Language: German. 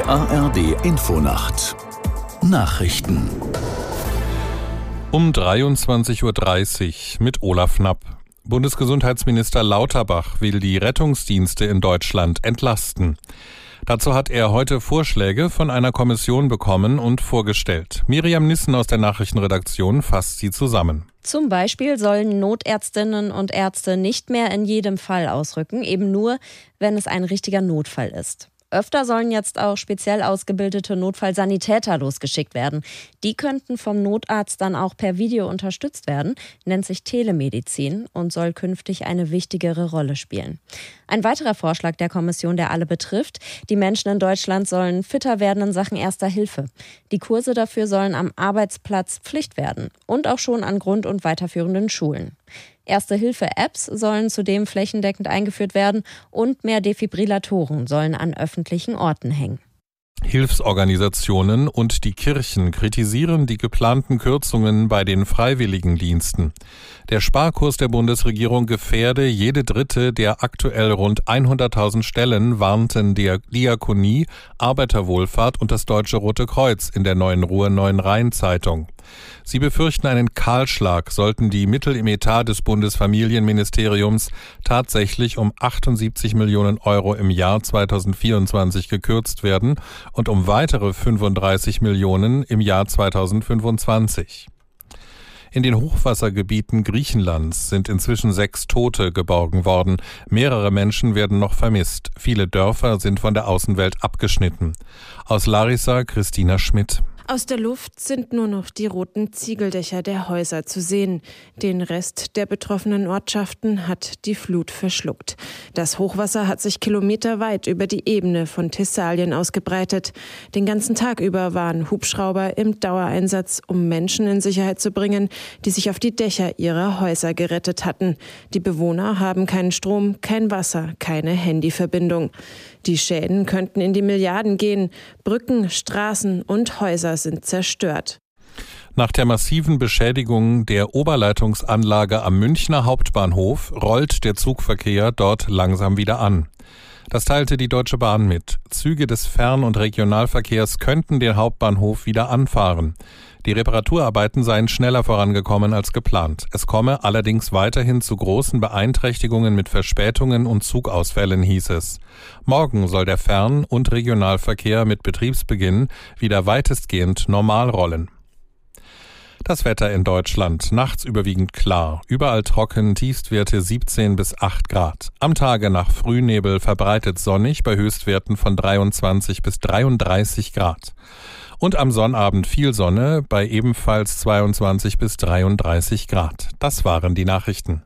Die ARD Infonacht Nachrichten um 23.30 Uhr mit Olaf Knapp. Bundesgesundheitsminister Lauterbach will die Rettungsdienste in Deutschland entlasten. Dazu hat er heute Vorschläge von einer Kommission bekommen und vorgestellt. Miriam Nissen aus der Nachrichtenredaktion fasst sie zusammen. Zum Beispiel sollen Notärztinnen und Ärzte nicht mehr in jedem Fall ausrücken, eben nur, wenn es ein richtiger Notfall ist. Öfter sollen jetzt auch speziell ausgebildete Notfallsanitäter losgeschickt werden. Die könnten vom Notarzt dann auch per Video unterstützt werden, nennt sich Telemedizin und soll künftig eine wichtigere Rolle spielen. Ein weiterer Vorschlag der Kommission, der alle betrifft, die Menschen in Deutschland sollen fitter werden in Sachen erster Hilfe. Die Kurse dafür sollen am Arbeitsplatz Pflicht werden und auch schon an Grund- und weiterführenden Schulen. Erste-Hilfe-Apps sollen zudem flächendeckend eingeführt werden und mehr Defibrillatoren sollen an öffentlichen Orten hängen. Hilfsorganisationen und die Kirchen kritisieren die geplanten Kürzungen bei den Freiwilligendiensten. Der Sparkurs der Bundesregierung gefährde jede dritte der aktuell rund 100.000 Stellen, warnten der Diakonie, Arbeiterwohlfahrt und das Deutsche Rote Kreuz in der Neuen Ruhr Neuen Rhein Zeitung. Sie befürchten einen Kahlschlag, sollten die Mittel im Etat des Bundesfamilienministeriums tatsächlich um 78 Millionen Euro im Jahr 2024 gekürzt werden und um weitere 35 Millionen im Jahr 2025. In den Hochwassergebieten Griechenlands sind inzwischen sechs Tote geborgen worden. Mehrere Menschen werden noch vermisst. Viele Dörfer sind von der Außenwelt abgeschnitten. Aus Larissa Christina Schmidt. Aus der Luft sind nur noch die roten Ziegeldächer der Häuser zu sehen. Den Rest der betroffenen Ortschaften hat die Flut verschluckt. Das Hochwasser hat sich kilometerweit über die Ebene von Thessalien ausgebreitet. Den ganzen Tag über waren Hubschrauber im Dauereinsatz, um Menschen in Sicherheit zu bringen, die sich auf die Dächer ihrer Häuser gerettet hatten. Die Bewohner haben keinen Strom, kein Wasser, keine Handyverbindung. Die Schäden könnten in die Milliarden gehen. Brücken, Straßen und Häuser sind zerstört. Nach der massiven Beschädigung der Oberleitungsanlage am Münchner Hauptbahnhof rollt der Zugverkehr dort langsam wieder an. Das teilte die Deutsche Bahn mit. Züge des Fern- und Regionalverkehrs könnten den Hauptbahnhof wieder anfahren. Die Reparaturarbeiten seien schneller vorangekommen als geplant. Es komme allerdings weiterhin zu großen Beeinträchtigungen mit Verspätungen und Zugausfällen, hieß es. Morgen soll der Fern- und Regionalverkehr mit Betriebsbeginn wieder weitestgehend normal rollen. Das Wetter in Deutschland. Nachts überwiegend klar. Überall trocken, Tiefstwerte 17 bis 8 Grad. Am Tage nach Frühnebel verbreitet sonnig bei Höchstwerten von 23 bis 33 Grad. Und am Sonnabend viel Sonne bei ebenfalls 22 bis 33 Grad. Das waren die Nachrichten.